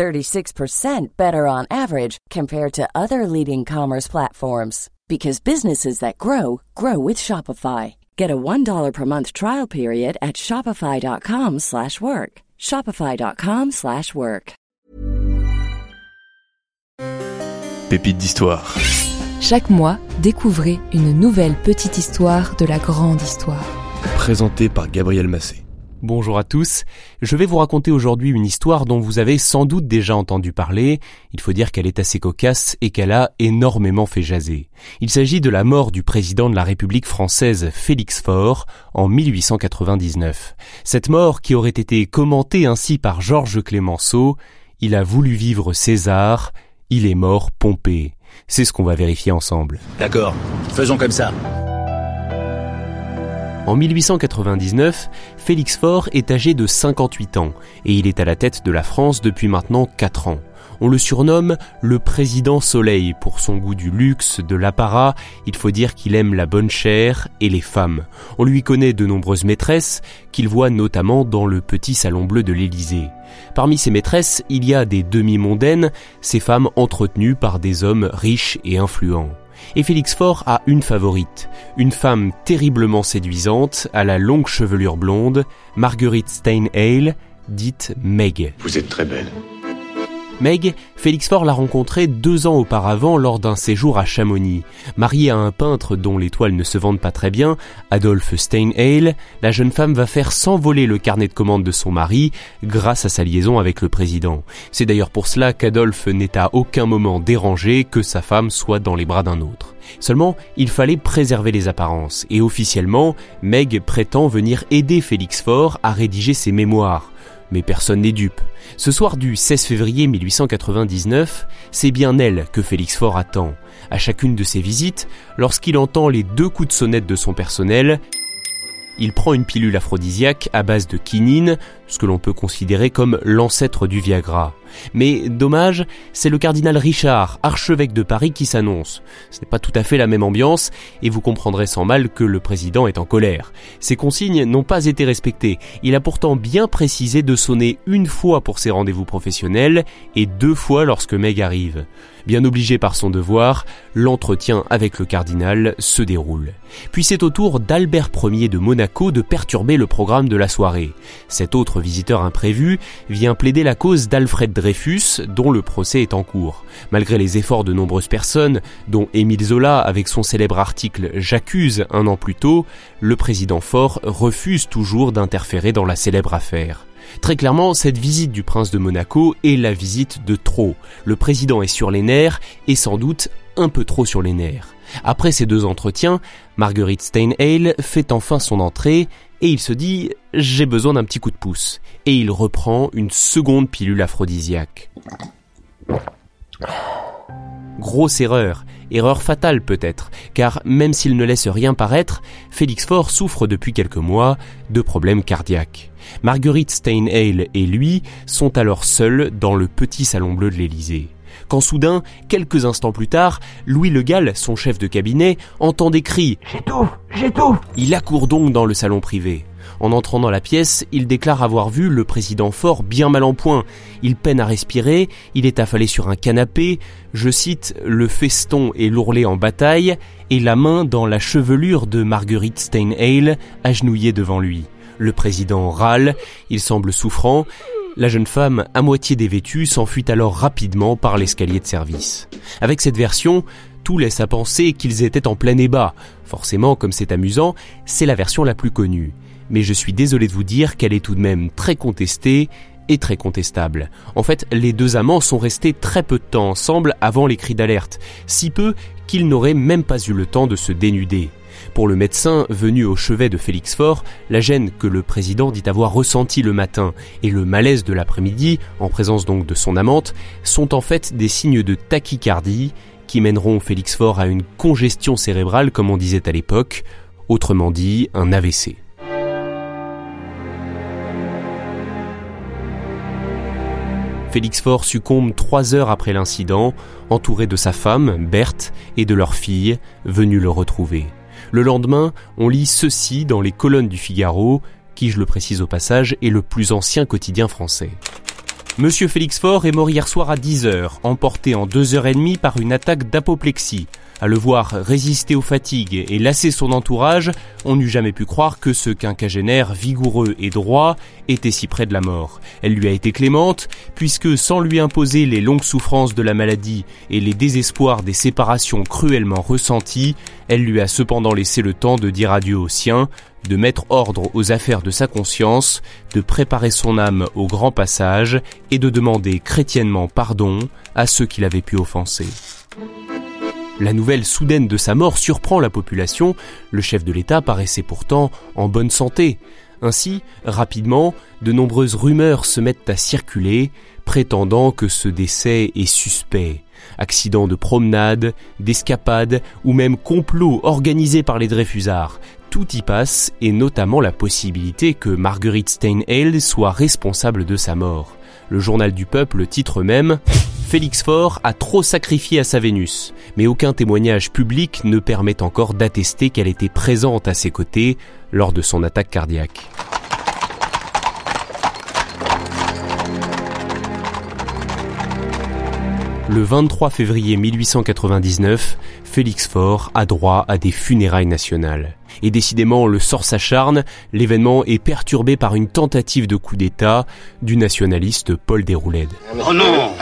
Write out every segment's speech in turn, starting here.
36% better on average compared to other leading commerce platforms because businesses that grow grow with Shopify. Get a $1 per month trial period at shopify.com/work. shopify.com/work. Pépite d'histoire. Chaque mois, découvrez une nouvelle petite histoire de la grande histoire. Présenté par Gabriel Massé. Bonjour à tous, je vais vous raconter aujourd'hui une histoire dont vous avez sans doute déjà entendu parler, il faut dire qu'elle est assez cocasse et qu'elle a énormément fait jaser. Il s'agit de la mort du président de la République française Félix Faure en 1899. Cette mort qui aurait été commentée ainsi par Georges Clémenceau, il a voulu vivre César, il est mort Pompée. C'est ce qu'on va vérifier ensemble. D'accord, faisons comme ça. En 1899, Félix Faure est âgé de 58 ans et il est à la tête de la France depuis maintenant 4 ans. On le surnomme le président Soleil pour son goût du luxe, de l'apparat, il faut dire qu'il aime la bonne chair et les femmes. On lui connaît de nombreuses maîtresses qu'il voit notamment dans le petit salon bleu de l'Élysée. Parmi ces maîtresses, il y a des demi-mondaines, ces femmes entretenues par des hommes riches et influents. Et Félix Faure a une favorite, une femme terriblement séduisante, à la longue chevelure blonde, Marguerite Steinheil, dite Meg. Vous êtes très belle. Meg, Félix Faure l'a rencontrée deux ans auparavant lors d'un séjour à Chamonix. Mariée à un peintre dont les toiles ne se vendent pas très bien, Adolphe Steinheil, la jeune femme va faire s'envoler le carnet de commande de son mari grâce à sa liaison avec le président. C'est d'ailleurs pour cela qu'Adolphe n'est à aucun moment dérangé que sa femme soit dans les bras d'un autre. Seulement, il fallait préserver les apparences, et officiellement, Meg prétend venir aider Félix Faure à rédiger ses mémoires. Mais personne n'est dupe. Ce soir du 16 février 1899, c'est bien elle que Félix Faure attend. À chacune de ses visites, lorsqu'il entend les deux coups de sonnette de son personnel, il prend une pilule aphrodisiaque à base de quinine, ce que l'on peut considérer comme l'ancêtre du Viagra. Mais dommage, c'est le cardinal Richard, archevêque de Paris, qui s'annonce. Ce n'est pas tout à fait la même ambiance, et vous comprendrez sans mal que le président est en colère. Ses consignes n'ont pas été respectées. Il a pourtant bien précisé de sonner une fois pour ses rendez-vous professionnels et deux fois lorsque Meg arrive. Bien obligé par son devoir, l'entretien avec le cardinal se déroule. Puis c'est au tour d'Albert Ier de Monaco de perturber le programme de la soirée. Cet autre visiteur imprévu vient plaider la cause d'Alfred Dreyfus, dont le procès est en cours. Malgré les efforts de nombreuses personnes, dont Émile Zola avec son célèbre article J'accuse un an plus tôt, le président Faure refuse toujours d'interférer dans la célèbre affaire. Très clairement, cette visite du prince de Monaco est la visite de trop. Le président est sur les nerfs et sans doute un peu trop sur les nerfs. Après ces deux entretiens, Marguerite Steinheil fait enfin son entrée et il se dit j'ai besoin d'un petit coup de pouce. Et il reprend une seconde pilule aphrodisiaque. Grosse erreur, erreur fatale peut-être, car même s'il ne laisse rien paraître, Félix Faure souffre depuis quelques mois de problèmes cardiaques. Marguerite Steinheil et lui sont alors seuls dans le petit salon bleu de l'Élysée. Quand soudain, quelques instants plus tard, Louis Le Gall, son chef de cabinet, entend des cris ⁇ J'étouffe J'étouffe !⁇ Il accourt donc dans le salon privé. En entrant dans la pièce, il déclare avoir vu le président fort bien mal en point. Il peine à respirer, il est affalé sur un canapé, je cite, le feston est lourlé en bataille, et la main dans la chevelure de Marguerite Steinheil, agenouillée devant lui. Le président râle, il semble souffrant, la jeune femme, à moitié dévêtue, s'enfuit alors rapidement par l'escalier de service. Avec cette version, tout laisse à penser qu'ils étaient en plein ébat. Forcément, comme c'est amusant, c'est la version la plus connue. Mais je suis désolé de vous dire qu'elle est tout de même très contestée et très contestable. En fait, les deux amants sont restés très peu de temps ensemble avant les cris d'alerte, si peu qu'ils n'auraient même pas eu le temps de se dénuder. Pour le médecin venu au chevet de Félix Faure, la gêne que le président dit avoir ressentie le matin et le malaise de l'après-midi, en présence donc de son amante, sont en fait des signes de tachycardie qui mèneront Félix Faure à une congestion cérébrale comme on disait à l'époque, autrement dit un AVC. Félix Faure succombe trois heures après l'incident, entouré de sa femme, Berthe, et de leur fille, venue le retrouver. Le lendemain, on lit ceci dans les colonnes du Figaro, qui, je le précise au passage, est le plus ancien quotidien français. Monsieur Félix Faure est mort hier soir à 10 heures, emporté en deux heures et demie par une attaque d'apoplexie. À le voir résister aux fatigues et lasser son entourage, on n'eût jamais pu croire que ce quinquagénaire vigoureux et droit était si près de la mort. Elle lui a été clémente, puisque sans lui imposer les longues souffrances de la maladie et les désespoirs des séparations cruellement ressenties, elle lui a cependant laissé le temps de dire adieu aux siens, de mettre ordre aux affaires de sa conscience, de préparer son âme au grand passage et de demander chrétiennement pardon à ceux qui l'avaient pu offenser. La nouvelle soudaine de sa mort surprend la population, le chef de l'État paraissait pourtant en bonne santé. Ainsi, rapidement, de nombreuses rumeurs se mettent à circuler, prétendant que ce décès est suspect. Accident de promenade, d'escapade ou même complot organisé par les Dreyfusards. Tout y passe, et notamment la possibilité que Marguerite Steinheil soit responsable de sa mort. Le journal du peuple titre même Félix Faure a trop sacrifié à sa Vénus, mais aucun témoignage public ne permet encore d'attester qu'elle était présente à ses côtés lors de son attaque cardiaque. Le 23 février 1899, Félix Faure a droit à des funérailles nationales. Et décidément, le sort s'acharne, l'événement est perturbé par une tentative de coup d'État du nationaliste Paul Déroulède. Oh non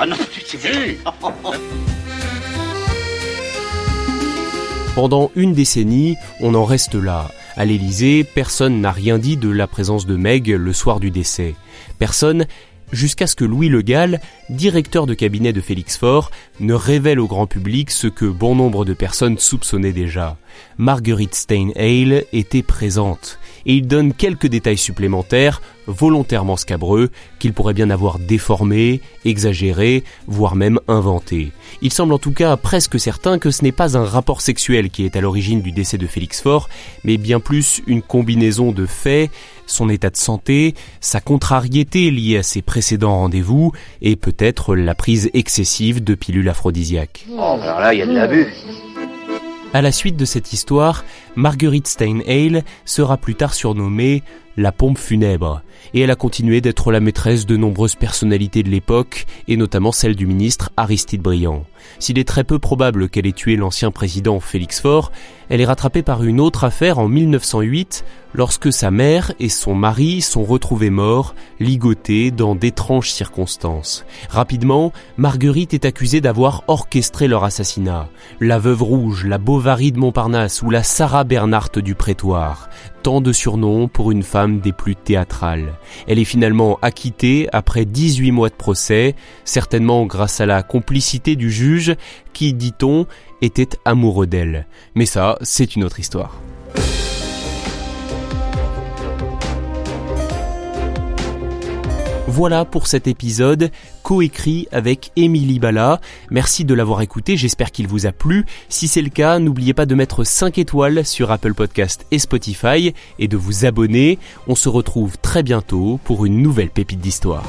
Ah non, Pendant une décennie, on en reste là. À l'Élysée, personne n'a rien dit de la présence de Meg le soir du décès. Personne jusqu'à ce que Louis Le Gall, directeur de cabinet de Félix Faure, ne révèle au grand public ce que bon nombre de personnes soupçonnaient déjà. Marguerite Steinheil était présente, et il donne quelques détails supplémentaires, volontairement scabreux, qu'il pourrait bien avoir déformés, exagérés, voire même inventés. Il semble en tout cas presque certain que ce n'est pas un rapport sexuel qui est à l'origine du décès de Félix Faure, mais bien plus une combinaison de faits, son état de santé, sa contrariété liée à ses précédents rendez-vous, et peut-être la prise excessive de pilules aphrodisiaques. Oh, alors là, il y a de l'abus. À la suite de cette histoire, Marguerite Steinheil sera plus tard surnommée la pompe funèbre, et elle a continué d'être la maîtresse de nombreuses personnalités de l'époque, et notamment celle du ministre Aristide Briand. S'il est très peu probable qu'elle ait tué l'ancien président Félix Faure, elle est rattrapée par une autre affaire en 1908, lorsque sa mère et son mari sont retrouvés morts, ligotés dans d'étranges circonstances. Rapidement, Marguerite est accusée d'avoir orchestré leur assassinat. La veuve rouge, la Bovary de Montparnasse ou la Sarah Bernhardt du prétoire. Tant de surnoms pour une femme des plus théâtrales. Elle est finalement acquittée après 18 mois de procès, certainement grâce à la complicité du juge qui, dit-on, était amoureux d'elle. Mais ça, c'est une autre histoire. Voilà pour cet épisode coécrit avec Émilie Bala. Merci de l'avoir écouté, j'espère qu'il vous a plu. Si c'est le cas, n'oubliez pas de mettre 5 étoiles sur Apple Podcast et Spotify et de vous abonner. On se retrouve très bientôt pour une nouvelle pépite d'histoire.